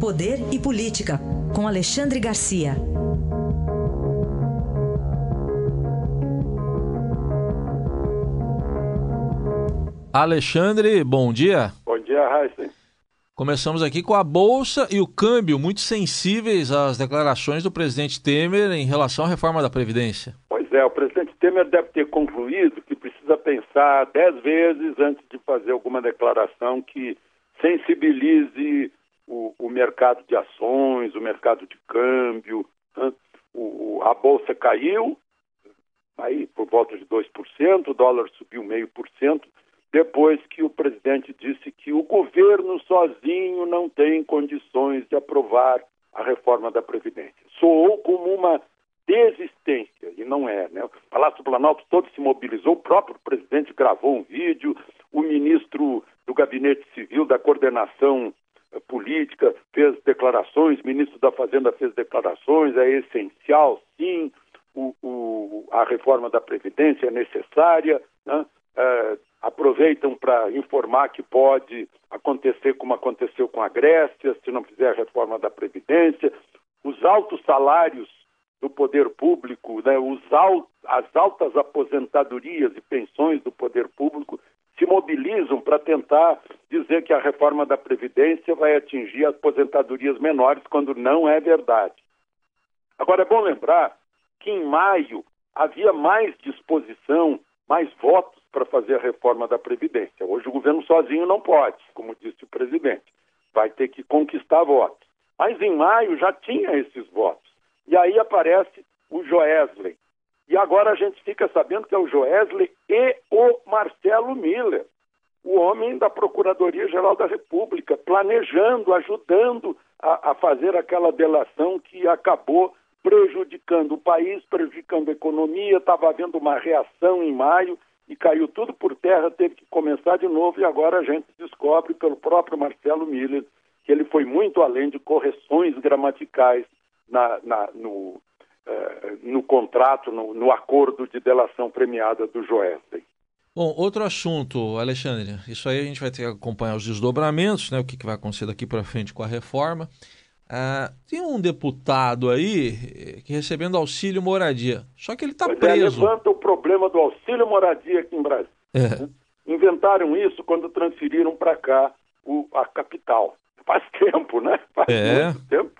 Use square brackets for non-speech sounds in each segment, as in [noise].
Poder e Política, com Alexandre Garcia. Alexandre, bom dia. Bom dia, Raíssa. Começamos aqui com a Bolsa e o câmbio, muito sensíveis às declarações do presidente Temer em relação à reforma da Previdência. Pois é, o presidente Temer deve ter concluído que precisa pensar dez vezes antes de fazer alguma declaração que sensibilize o, o mercado de ações, o mercado de câmbio. Né? O, a Bolsa caiu, aí por volta de 2%, o dólar subiu meio por cento depois que o presidente disse que o governo sozinho não tem condições de aprovar a reforma da Previdência. Soou como uma desistência, e não é. Né? O Palácio do Planalto todo se mobilizou, o próprio presidente gravou um vídeo, o ministro do Gabinete Civil, da Coordenação Política, fez declarações, ministro da Fazenda fez declarações, é essencial, sim, o, o, a reforma da Previdência é necessária, né? é, aproveitam para informar que pode acontecer como aconteceu com a Grécia, se não fizer a reforma da Previdência. Os altos salários do poder público, né, os as altas aposentadorias e pensões do poder público se mobilizam para tentar dizer que a reforma da Previdência vai atingir aposentadorias menores, quando não é verdade. Agora, é bom lembrar que em maio havia mais disposição, mais votos para fazer a reforma da Previdência. Hoje o governo sozinho não pode, como disse o presidente. Vai ter que conquistar votos. Mas em maio já tinha esses votos. E aí aparece o Joesley. E agora a gente fica sabendo que é o Joesley e o Marcelo Miller, o homem da Procuradoria-Geral da República, planejando, ajudando a, a fazer aquela delação que acabou prejudicando o país, prejudicando a economia. Estava havendo uma reação em maio e caiu tudo por terra, teve que começar de novo e agora a gente descobre pelo próprio Marcelo Miller que ele foi muito além de correções gramaticais na, na, no, eh, no contrato, no, no, acordo de delação premiada do Joesley. Bom, outro assunto, Alexandre, isso aí a gente vai ter que acompanhar os desdobramentos, né, o que, que vai acontecer daqui para frente com a reforma. Ah, tem um deputado aí eh, que recebendo auxílio moradia, só que ele está preso. É, levanta o problema do auxílio moradia aqui em Brasília. É. Inventaram isso quando transferiram para cá o, a capital. Faz [laughs] tempo, né? Faz é. muito tempo.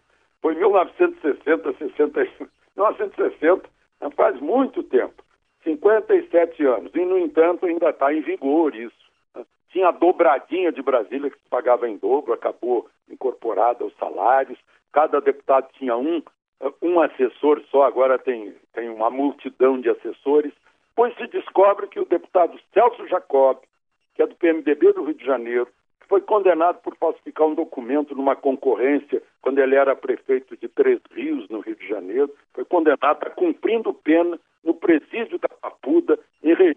Foi 1960, 60, 1960, faz muito tempo. 57 anos. E, no entanto, ainda está em vigor isso. Tinha a dobradinha de Brasília, que se pagava em dobro, acabou incorporada aos salários. Cada deputado tinha um, um assessor só, agora tem, tem uma multidão de assessores. Pois se descobre que o deputado Celso Jacob, que é do PMDB do Rio de Janeiro, foi condenado por falsificar um documento numa concorrência quando ele era prefeito de Três Rios, no Rio de Janeiro. Foi condenado, está cumprindo pena no presídio da Papuda, em regime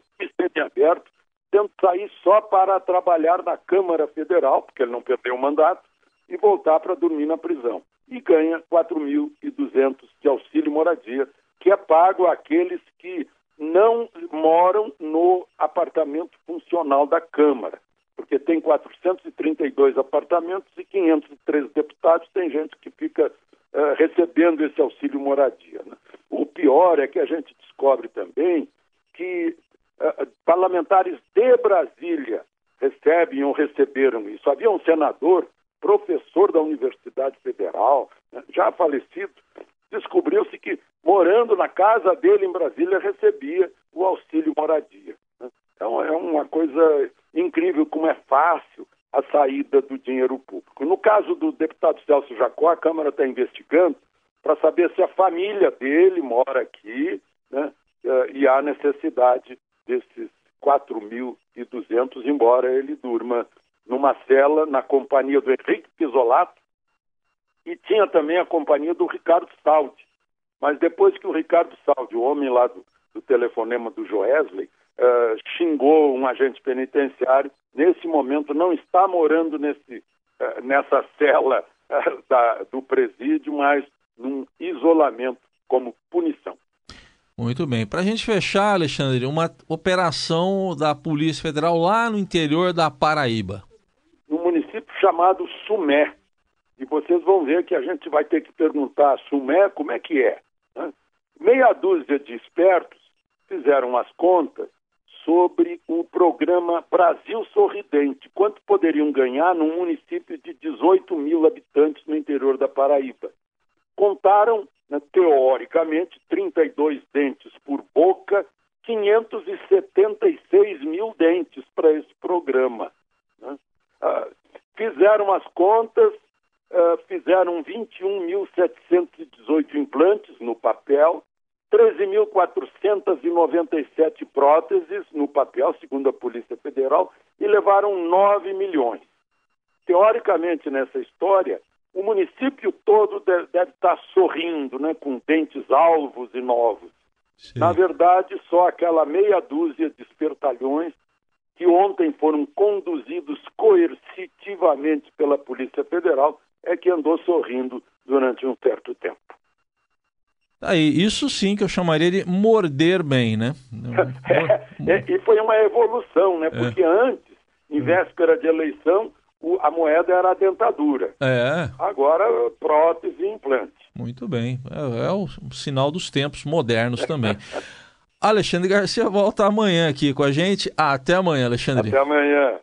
aberto, tendo sair só para trabalhar na Câmara Federal, porque ele não perdeu o mandato, e voltar para dormir na prisão. E ganha 4.200 de auxílio moradia, que é pago àqueles que não moram no apartamento funcional da Câmara, tem 432 apartamentos e 503 deputados, tem gente que fica uh, recebendo esse auxílio moradia. Né? O pior é que a gente descobre também que uh, parlamentares de Brasília recebem ou receberam isso. Havia um senador, professor da Universidade Federal, né, já falecido, descobriu-se que, morando na casa dele em Brasília, recebia o auxílio moradia. Né? Então, é uma coisa incrível como é fácil a saída do dinheiro público. No caso do deputado Celso Jacó, a Câmara está investigando para saber se a família dele mora aqui né, eh, e há necessidade desses 4.200, embora ele durma numa cela na companhia do Henrique Pisolato e tinha também a companhia do Ricardo Saldi. Mas depois que o Ricardo Saldi, o homem lá do, do telefonema do Joesley, uh, xingou um agente penitenciário, nesse momento não está morando nesse, uh, nessa cela uh, da, do presídio, mas num isolamento como punição. Muito bem. Para a gente fechar, Alexandre, uma operação da Polícia Federal lá no interior da Paraíba. No município chamado Sumé. e vocês vão ver que a gente vai ter que perguntar a Sumé como é que é. Né? Meia dúzia de espertos fizeram as contas sobre o programa Brasil Sorridente, quanto poderiam ganhar num município de 18 mil habitantes no interior da Paraíba. Contaram, né, teoricamente, 32 dentes por boca, 576 mil dentes para esse programa. Né? Ah, fizeram as contas, ah, fizeram 21.718 implantes no papel, 13.497 próteses no papel, segundo a Polícia Federal, e levaram 9 milhões. Teoricamente, nessa história, o município todo deve, deve estar sorrindo, né, com dentes alvos e novos. Sim. Na verdade, só aquela meia dúzia de espertalhões que ontem foram conduzidos coercitivamente pela Polícia Federal é que andou sorrindo durante um certo tempo. Aí, isso sim que eu chamaria de morder bem, né? [laughs] é, é, e foi uma evolução, né? É. Porque antes, em véspera de eleição, o, a moeda era a dentadura. É. Agora, prótese e implante. Muito bem. É, é o sinal dos tempos modernos também. [laughs] Alexandre Garcia volta amanhã aqui com a gente. Até amanhã, Alexandre. Até amanhã.